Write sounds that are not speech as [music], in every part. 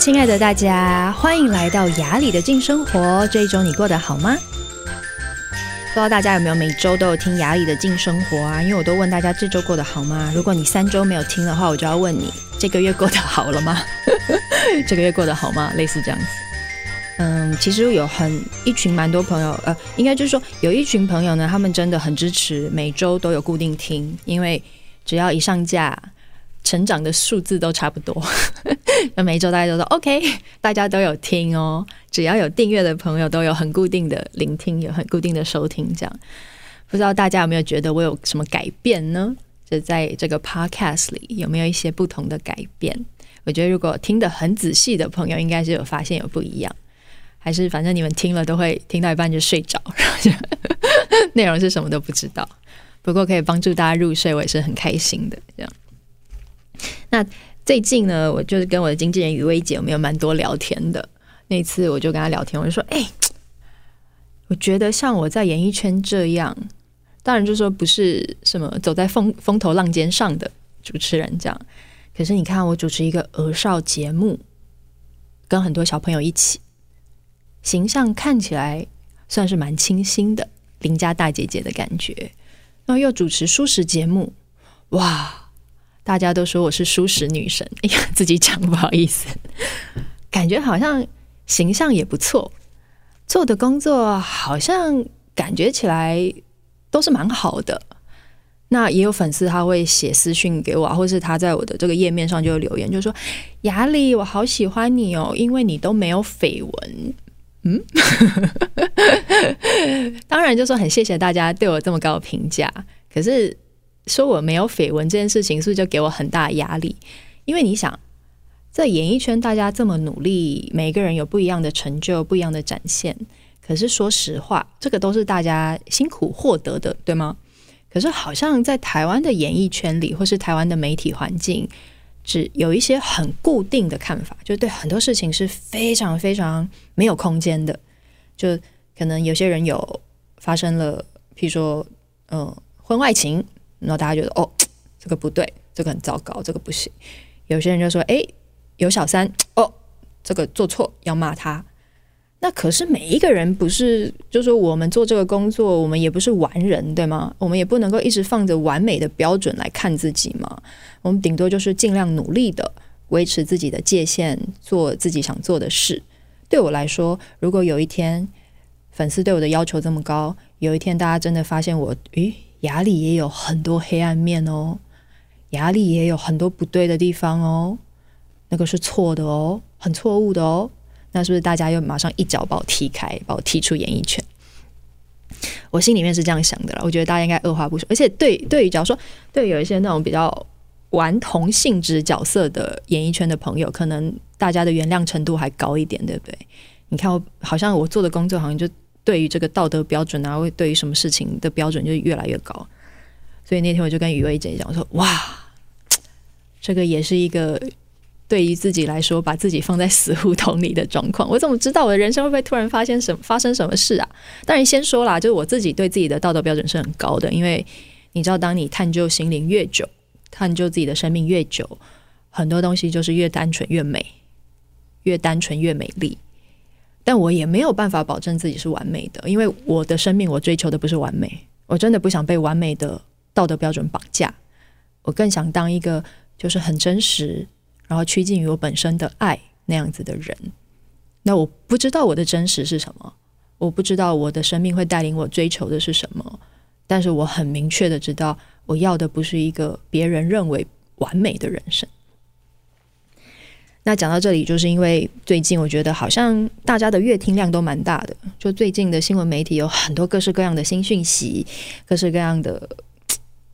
亲爱的大家，欢迎来到雅里的静生活。这一周你过得好吗？不知道大家有没有每周都有听雅里的静生活啊？因为我都问大家这周过得好吗？如果你三周没有听的话，我就要问你这个月过得好了吗？[laughs] 这个月过得好吗？类似这样子。嗯，其实有很一群蛮多朋友，呃，应该就是说有一群朋友呢，他们真的很支持，每周都有固定听，因为只要一上架。成长的数字都差不多，[laughs] 那每一周大家都说 OK，[laughs] 大家都有听哦。只要有订阅的朋友，都有很固定的聆听，有很固定的收听。这样，不知道大家有没有觉得我有什么改变呢？就在这个 Podcast 里，有没有一些不同的改变？我觉得如果听得很仔细的朋友，应该是有发现有不一样。还是反正你们听了都会听到一半就睡着，[laughs] 然后就内容是什么都不知道。不过可以帮助大家入睡，我也是很开心的。这样。那最近呢，我就是跟我的经纪人雨薇姐，我们有蛮多聊天的。那次我就跟她聊天，我就说：“哎、我觉得像我在演艺圈这样，当然就说不是什么走在风风头浪尖上的主持人这样。可是你看，我主持一个儿少节目，跟很多小朋友一起，形象看起来算是蛮清新的，邻家大姐姐的感觉。然后又主持舒适节目，哇！”大家都说我是舒适女神，哎呀，自己讲不好意思，感觉好像形象也不错，做的工作好像感觉起来都是蛮好的。那也有粉丝他会写私讯给我，或是他在我的这个页面上就留言，就说雅里，我好喜欢你哦，因为你都没有绯闻。嗯，[laughs] 当然就说很谢谢大家对我这么高的评价，可是。说我没有绯闻这件事情，是不是就给我很大压力？因为你想，在演艺圈，大家这么努力，每个人有不一样的成就，不一样的展现。可是说实话，这个都是大家辛苦获得的，对吗？可是好像在台湾的演艺圈里，或是台湾的媒体环境，只有一些很固定的看法，就对很多事情是非常非常没有空间的。就可能有些人有发生了，譬如说，嗯、婚外情。然后大家觉得哦，[tsk] 这个不对，这个很糟糕，这个不行。有些人就说：“哎，有小三哦，这个做错要骂他。”那可是每一个人不是，就是说我们做这个工作，我们也不是完人，对吗？我们也不能够一直放着完美的标准来看自己嘛。我们顶多就是尽量努力的维持自己的界限，做自己想做的事。对我来说，如果有一天粉丝对我的要求这么高，有一天大家真的发现我，诶。雅里也有很多黑暗面哦，雅里也有很多不对的地方哦，那个是错的哦，很错误的哦。那是不是大家又马上一脚把我踢开，把我踢出演艺圈？我心里面是这样想的啦。我觉得大家应该二话不说。而且对对于假如说对有一些那种比较顽童性质角色的演艺圈的朋友，可能大家的原谅程度还高一点，对不对？你看我好像我做的工作好像就。对于这个道德标准啊，会对于什么事情的标准就越来越高，所以那天我就跟雨薇姐讲我说：“哇，[tsk] 这个也是一个对于自己来说把自己放在死胡同里的状况。我怎么知道我的人生会不会突然发现什么发生什么事啊？当然先说啦，就是我自己对自己的道德标准是很高的，因为你知道，当你探究心灵越久，探究自己的生命越久，很多东西就是越单纯越美，越单纯越美丽。”但我也没有办法保证自己是完美的，因为我的生命我追求的不是完美，我真的不想被完美的道德标准绑架，我更想当一个就是很真实，然后趋近于我本身的爱那样子的人。那我不知道我的真实是什么，我不知道我的生命会带领我追求的是什么，但是我很明确的知道，我要的不是一个别人认为完美的人生。那讲到这里，就是因为最近我觉得好像大家的阅听量都蛮大的，就最近的新闻媒体有很多各式各样的新讯息，各式各样的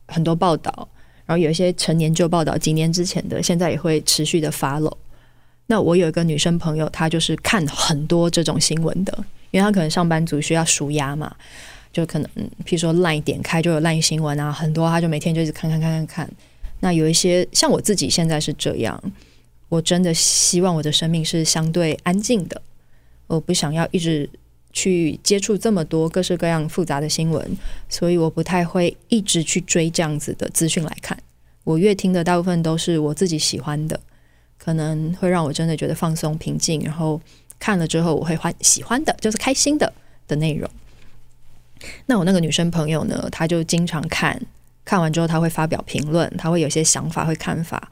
很多报道，然后有一些陈年旧报道，几年之前的，现在也会持续的 follow。那我有一个女生朋友，她就是看很多这种新闻的，因为她可能上班族需要纾压嘛，就可能譬如说 LINE 点开就有 LINE 新闻啊，很多，她就每天就一直看看看看看。那有一些像我自己现在是这样。我真的希望我的生命是相对安静的，我不想要一直去接触这么多各式各样复杂的新闻，所以我不太会一直去追这样子的资讯来看。我越听的大部分都是我自己喜欢的，可能会让我真的觉得放松平静，然后看了之后我会欢喜欢的，就是开心的的内容。那我那个女生朋友呢，她就经常看，看完之后她会发表评论，她会有些想法，会看法，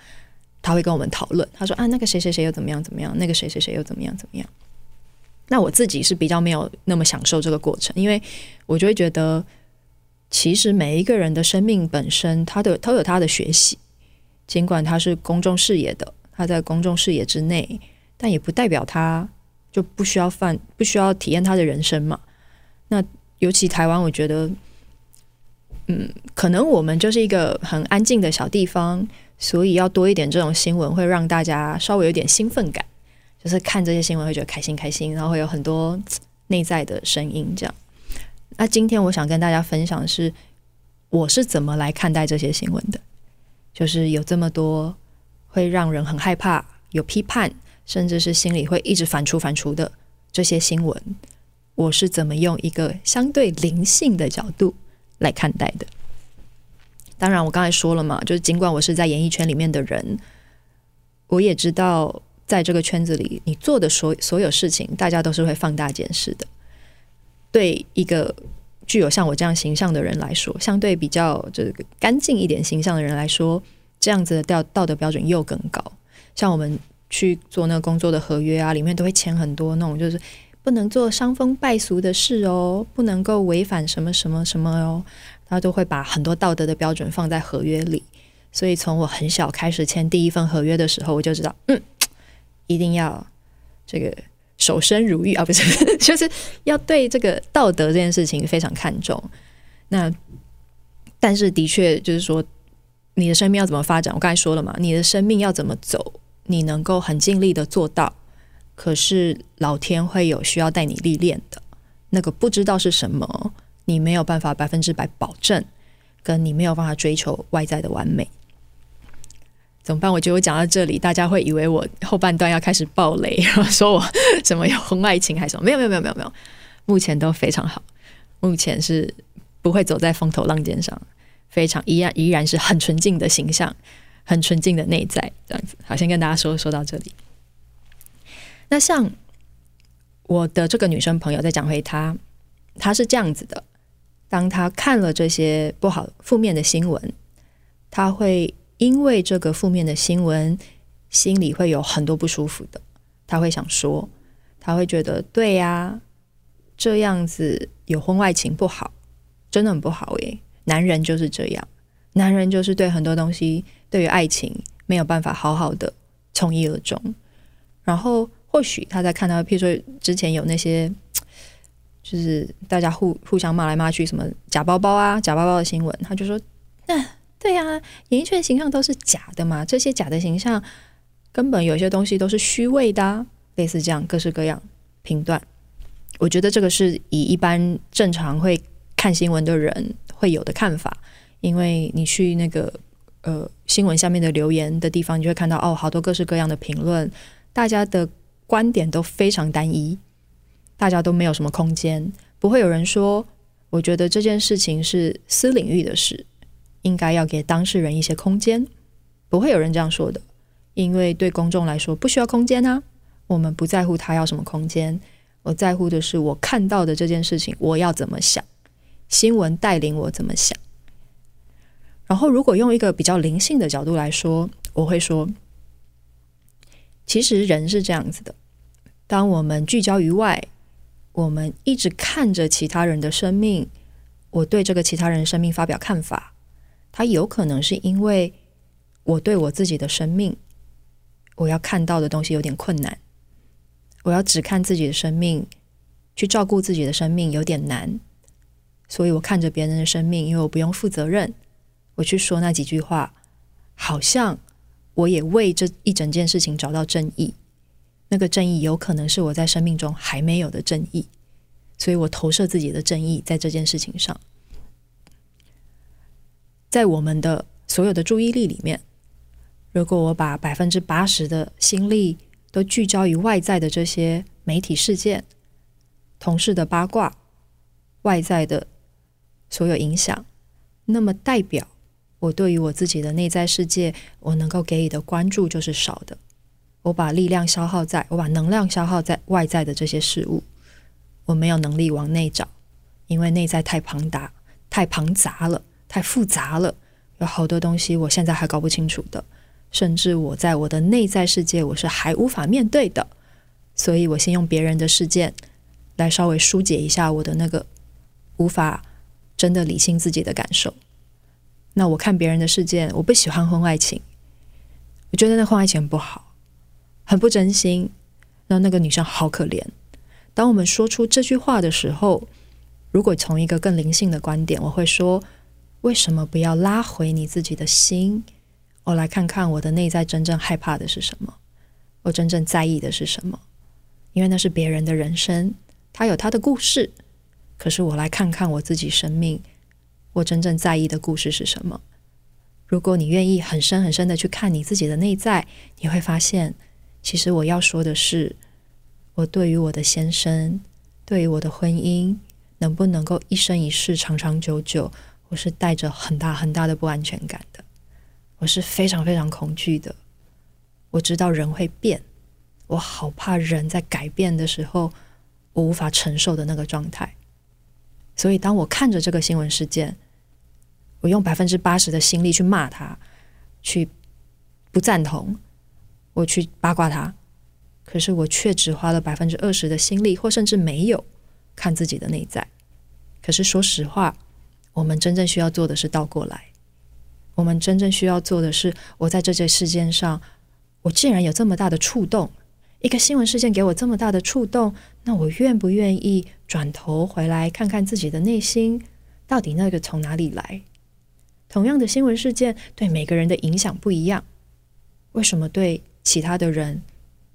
他会跟我们讨论。他说啊，那个谁谁谁又怎么样怎么样，那个谁谁谁又怎么样怎么样。那我自己是比较没有那么享受这个过程，因为我就会觉得，其实每一个人的生命本身，他的都有他的学习，尽管他是公众视野的，他在公众视野之内，但也不代表他就不需要犯，不需要体验他的人生嘛。那尤其台湾，我觉得，嗯，可能我们就是一个很安静的小地方，所以要多一点这种新闻，会让大家稍微有点兴奋感。就是看这些新闻会觉得开心开心，然后会有很多内在的声音这样。那今天我想跟大家分享的是，我是怎么来看待这些新闻的。就是有这么多会让人很害怕、有批判，甚至是心里会一直反刍反刍的这些新闻，我是怎么用一个相对灵性的角度来看待的。当然，我刚才说了嘛，就是尽管我是在演艺圈里面的人，我也知道。在这个圈子里，你做的所所有事情，大家都是会放大检视的。对一个具有像我这样形象的人来说，相对比较这个干净一点形象的人来说，这样子的道道德标准又更高。像我们去做那个工作的合约啊，里面都会签很多那种，就是不能做伤风败俗的事哦，不能够违反什么什么什么哦，他都会把很多道德的标准放在合约里。所以从我很小开始签第一份合约的时候，我就知道，嗯。一定要这个守身如玉啊，不是，就是要对这个道德这件事情非常看重。那但是的确就是说，你的生命要怎么发展？我刚才说了嘛，你的生命要怎么走，你能够很尽力的做到，可是老天会有需要带你历练的，那个不知道是什么，你没有办法百分之百保证，跟你没有办法追求外在的完美。怎么办？我觉得我讲到这里，大家会以为我后半段要开始爆雷，然 [laughs] 后说我什么有婚外情还是什么？没有，没有，没有，没有，没有。目前都非常好，目前是不会走在风头浪尖上，非常依然依然是很纯净的形象，很纯净的内在，这样子。好，先跟大家说说到这里。那像我的这个女生朋友，再讲回她，她是这样子的：当他看了这些不好、负面的新闻，他会。因为这个负面的新闻，心里会有很多不舒服的。他会想说，他会觉得对呀，这样子有婚外情不好，真的很不好耶。男人就是这样，男人就是对很多东西，对于爱情没有办法好好的从一而终。然后或许他在看到，譬如说之前有那些，就是大家互互相骂来骂去，什么假包包啊、假包包的新闻，他就说，那。对、啊，演艺圈形象都是假的嘛，这些假的形象根本有些东西都是虚伪的、类似这样各式各样评断。我觉得这个是以一般正常会看新闻的人会有的看法，因为你去那个呃新闻下面的留言的地方，你就会看到哦，好多各式各样的评论，大家的观点都非常单一，大家都没有什么空间，不会有人说，我觉得这件事情是私领域的事。应该要给当事人一些空间，不会有人这样说的，因为对公众来说不需要空间啊。我们不在乎他要什么空间，我在乎的是我看到的这件事情，我要怎么想，新闻带领我怎么想。然后，如果用一个比较灵性的角度来说，我会说，其实人是这样子的，当我们聚焦于外，我们一直看着其他人的生命，我对这个其他人生命发表看法。他有可能是因为我对我自己的生命，我要看到的东西有点困难，我要只看自己的生命，去照顾自己的生命有点难，所以我看着别人的生命，因为我不用负责任，我去说那几句话，好像我也为这一整件事情找到正义，那个正义有可能是我在生命中还没有的正义，所以我投射自己的正义在这件事情上。在我们的所有的注意力里面，如果我把百分之八十的心力都聚焦于外在的这些媒体事件、同事的八卦、外在的所有影响，那么代表我对于我自己的内在世界，我能够给予的关注就是少的。我把力量消耗在，我把能量消耗在外在的这些事物，我没有能力往内找，因为内在太庞大、太庞杂了、太复杂了，有好多东西我现在还搞不清楚的，甚至我在我的内在世界我是还无法面对的，所以我先用别人的事件来稍微疏解一下我的那个无法真的理清自己的感受。那我看别人的事件，我不喜欢婚外情。我觉得那婚外情不好，很不真心。那那个女生好可怜。当我们说出这句话的时候，如果从一个更灵性的观点，我会说：为什么不要拉回你自己的心？我来看看我的内在真正害怕的是什么，我真正在意的是什么？因为那是别人的人生，他有他的故事。可是我来看看我自己生命。我真正在意的故事是什么？如果你愿意很深很深的去看你自己的内在，你会发现，其实我要说的是，我对于我的先生，对于我的婚姻，能不能够一生一世长长久久，我是带着很大很大的不安全感的，我是非常非常恐惧的。我知道人会变，我好怕人在改变的时候，我无法承受的那个状态。所以，当我看着这个新闻事件，我用百分之八十的心力去骂他，去不赞同，我去八卦他，可是我却只花了百分之二十的心力，或甚至没有看自己的内在。可是说实话，我们真正需要做的是倒过来。我们真正需要做的是，我在这件事件上，我既然有这么大的触动，一个新闻事件给我这么大的触动，那我愿不愿意转头回来看看自己的内心，到底那个从哪里来？同样的新闻事件对每个人的影响不一样，为什么对其他的人，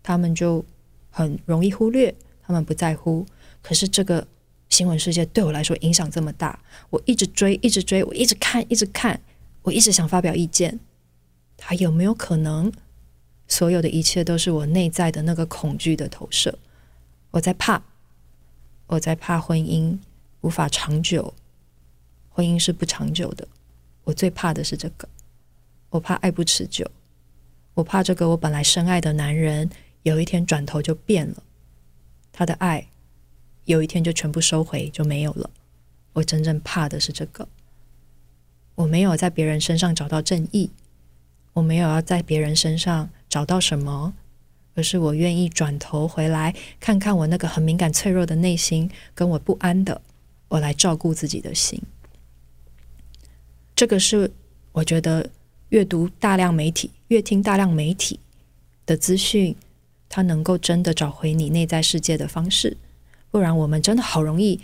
他们就很容易忽略，他们不在乎？可是这个新闻世界对我来说影响这么大，我一直追，一直追，我一直看，一直看，我一直想发表意见。他有没有可能，所有的一切都是我内在的那个恐惧的投射？我在怕，我在怕婚姻无法长久，婚姻是不长久的。我最怕的是这个，我怕爱不持久，我怕这个我本来深爱的男人有一天转头就变了，他的爱有一天就全部收回就没有了。我真正怕的是这个，我没有在别人身上找到正义，我没有要在别人身上找到什么，而是我愿意转头回来看看我那个很敏感脆弱的内心，跟我不安的，我来照顾自己的心。这个是我觉得阅读大量媒体、阅听大量媒体的资讯，它能够真的找回你内在世界的方式。不然，我们真的好容易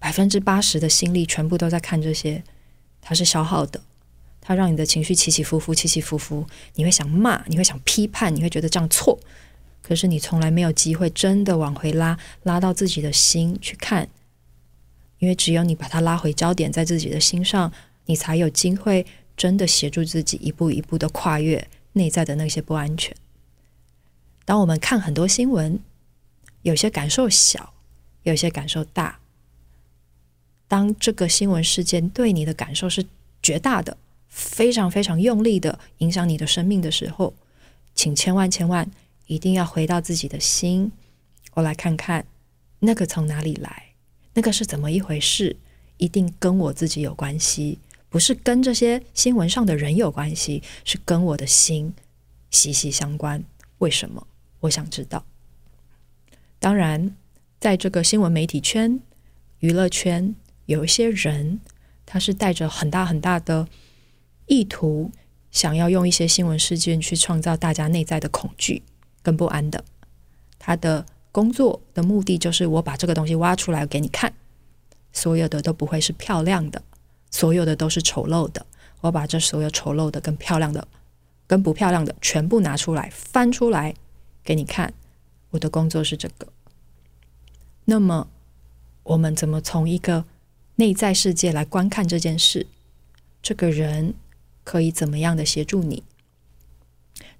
百分之八十的心力全部都在看这些，它是消耗的，它让你的情绪起起伏伏、起起伏伏。你会想骂，你会想批判，你会觉得这样错。可是你从来没有机会真的往回拉，拉到自己的心去看，因为只有你把它拉回焦点，在自己的心上。你才有机会真的协助自己一步一步的跨越内在的那些不安全。当我们看很多新闻，有些感受小，有些感受大。当这个新闻事件对你的感受是绝大的，非常非常用力的影响你的生命的时候，请千万千万一定要回到自己的心，我来看看那个从哪里来，那个是怎么一回事，一定跟我自己有关系。不是跟这些新闻上的人有关系，是跟我的心息息相关。为什么？我想知道。当然，在这个新闻媒体圈、娱乐圈，有一些人，他是带着很大很大的意图，想要用一些新闻事件去创造大家内在的恐惧跟不安的。他的工作的目的就是，我把这个东西挖出来给你看，所有的都不会是漂亮的。所有的都是丑陋的，我把这所有丑陋的、跟漂亮的、跟不漂亮的全部拿出来，翻出来给你看。我的工作是这个。那么，我们怎么从一个内在世界来观看这件事？这个人可以怎么样的协助你？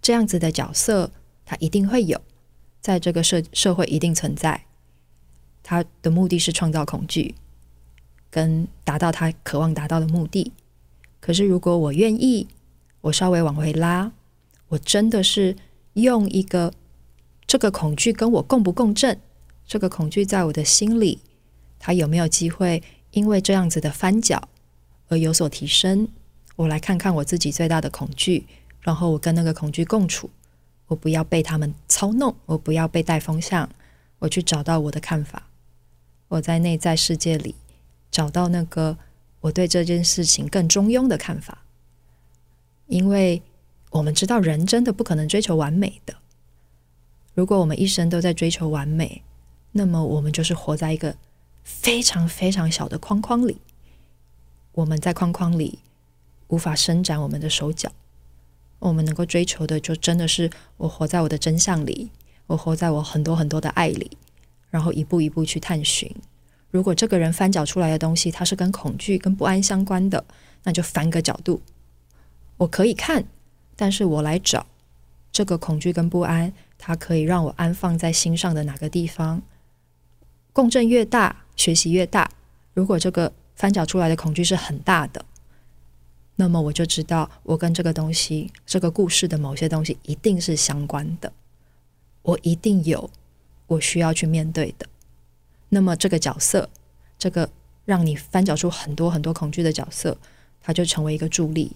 这样子的角色，他一定会有，在这个社社会一定存在。他的目的是创造恐惧。跟达到他渴望达到的目的，可是如果我愿意，我稍微往回拉，我真的是用一个这个恐惧跟我共不共振？这个恐惧在我的心里，它有没有机会因为这样子的翻搅而有所提升？我来看看我自己最大的恐惧，然后我跟那个恐惧共处，我不要被他们操弄，我不要被带风向，我去找到我的看法，我在内在世界里找到那个我对这件事情更中庸的看法，因为我们知道人真的不可能追求完美的。如果我们一生都在追求完美，那么我们就是活在一个非常非常小的框框里。我们在框框里无法伸展我们的手脚。我们能够追求的，就真的是我活在我的真相里，我活在我很多很多的爱里，然后一步一步去探寻。如果这个人翻搅出来的东西，它是跟恐惧、跟不安相关的，那就翻个角度。我可以看，但是我来找这个恐惧跟不安。它可以让我安放在心上的哪个地方？共振越大，学习越大。如果这个翻搅出来的恐惧是很大的，那么我就知道我跟这个东西、这个故事的某些东西一定是相关的。我一定有我需要去面对的。那么这个角色，这个让你翻搅出很多很多恐惧的角色，它就成为一个助力，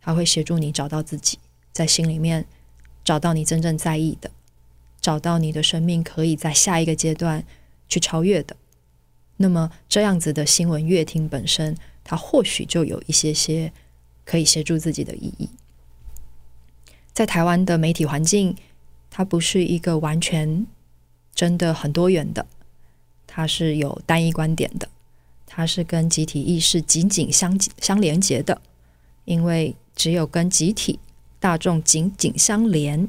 它会协助你找到自己，在心里面找到你真正在意的。找到你的生命可以在下一个阶段去超越的，那么这样子的新闻阅听本身，它或许就有一些些可以协助自己的意义。在台湾的媒体环境，它不是一个完全真的很多元的，它是有单一观点的，它是跟集体意识紧紧相相连接的，因为只有跟集体大众紧紧相连，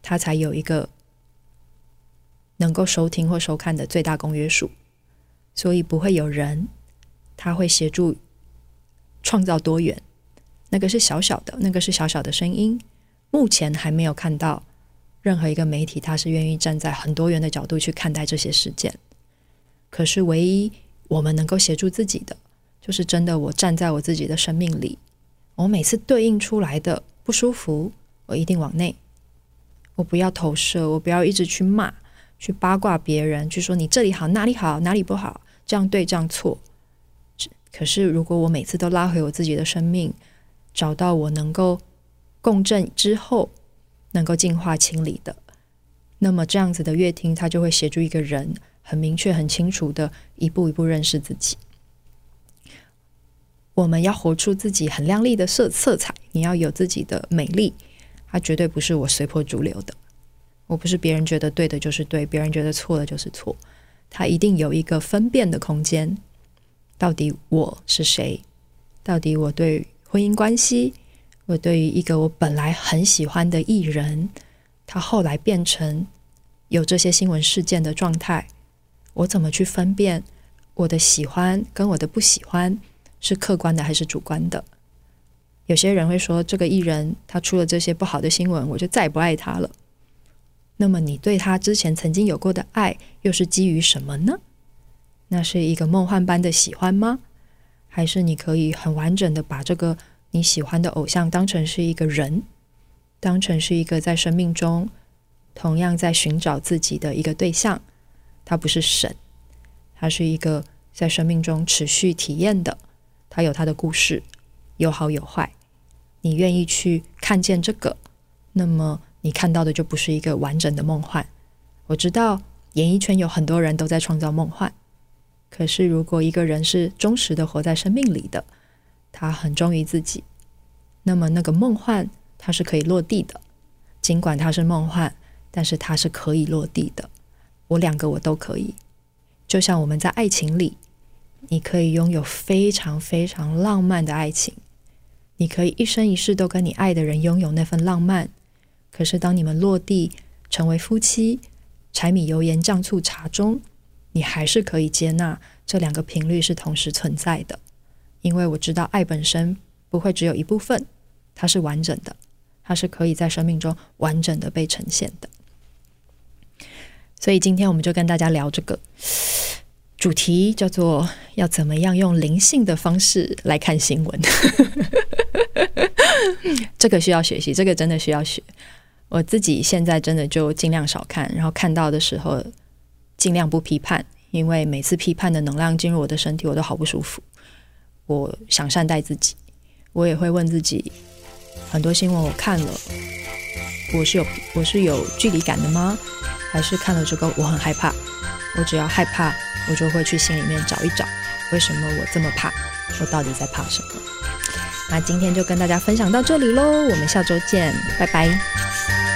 它才有一个。能够收听或收看的最大公约数，所以不会有人他会协助创造多元。那个是小小的，那个是小小的声音。目前还没有看到任何一个媒体，他是愿意站在很多元的角度去看待这些事件。可是，唯一我们能够协助自己的，就是真的，我站在我自己的生命里，我每次对应出来的不舒服，我一定往内，我不要投射，我不要一直去骂。去八卦别人，去说你这里好，哪里好，哪里不好，这样对，这样错。可是，如果我每次都拉回我自己的生命，找到我能够共振之后，能够净化清理的，那么这样子的乐听，它就会协助一个人很明确、很清楚的一步一步认识自己。我们要活出自己很亮丽的色色彩，你要有自己的美丽，它绝对不是我随波逐流的。我不是别人觉得对的就是对，别人觉得错的就是错，它一定有一个分辨的空间。到底我是谁？到底我对婚姻关系，我对于一个我本来很喜欢的艺人，他后来变成有这些新闻事件的状态，我怎么去分辨我的喜欢跟我的不喜欢是客观的还是主观的？有些人会说，这个艺人他出了这些不好的新闻，我就再也不爱他了。那么你对他之前曾经有过的爱，又是基于什么呢？那是一个梦幻般的喜欢吗？还是你可以很完整的把这个你喜欢的偶像当成是一个人，当成是一个在生命中同样在寻找自己的一个对象？他不是神，他是一个在生命中持续体验的，他有他的故事，有好有坏。你愿意去看见这个，那么。你看到的就不是一个完整的梦幻。我知道演艺圈有很多人都在创造梦幻，可是如果一个人是忠实的活在生命里的，他很忠于自己，那么那个梦幻它是可以落地的。尽管它是梦幻，但是它是可以落地的。我两个我都可以，就像我们在爱情里，你可以拥有非常非常浪漫的爱情，你可以一生一世都跟你爱的人拥有那份浪漫。可是，当你们落地成为夫妻，柴米油盐酱醋茶中，你还是可以接纳这两个频率是同时存在的，因为我知道爱本身不会只有一部分，它是完整的，它是可以在生命中完整的被呈现的。所以今天我们就跟大家聊这个主题，叫做要怎么样用灵性的方式来看新闻。[laughs] 这个需要学习，这个真的需要学。我自己现在真的就尽量少看，然后看到的时候尽量不批判，因为每次批判的能量进入我的身体，我都好不舒服。我想善待自己，我也会问自己，很多新闻我看了，我是有我是有距离感的吗？还是看了这个我很害怕？我只要害怕，我就会去心里面找一找，为什么我这么怕？我到底在怕什么？那今天就跟大家分享到这里喽，我们下周见，拜拜。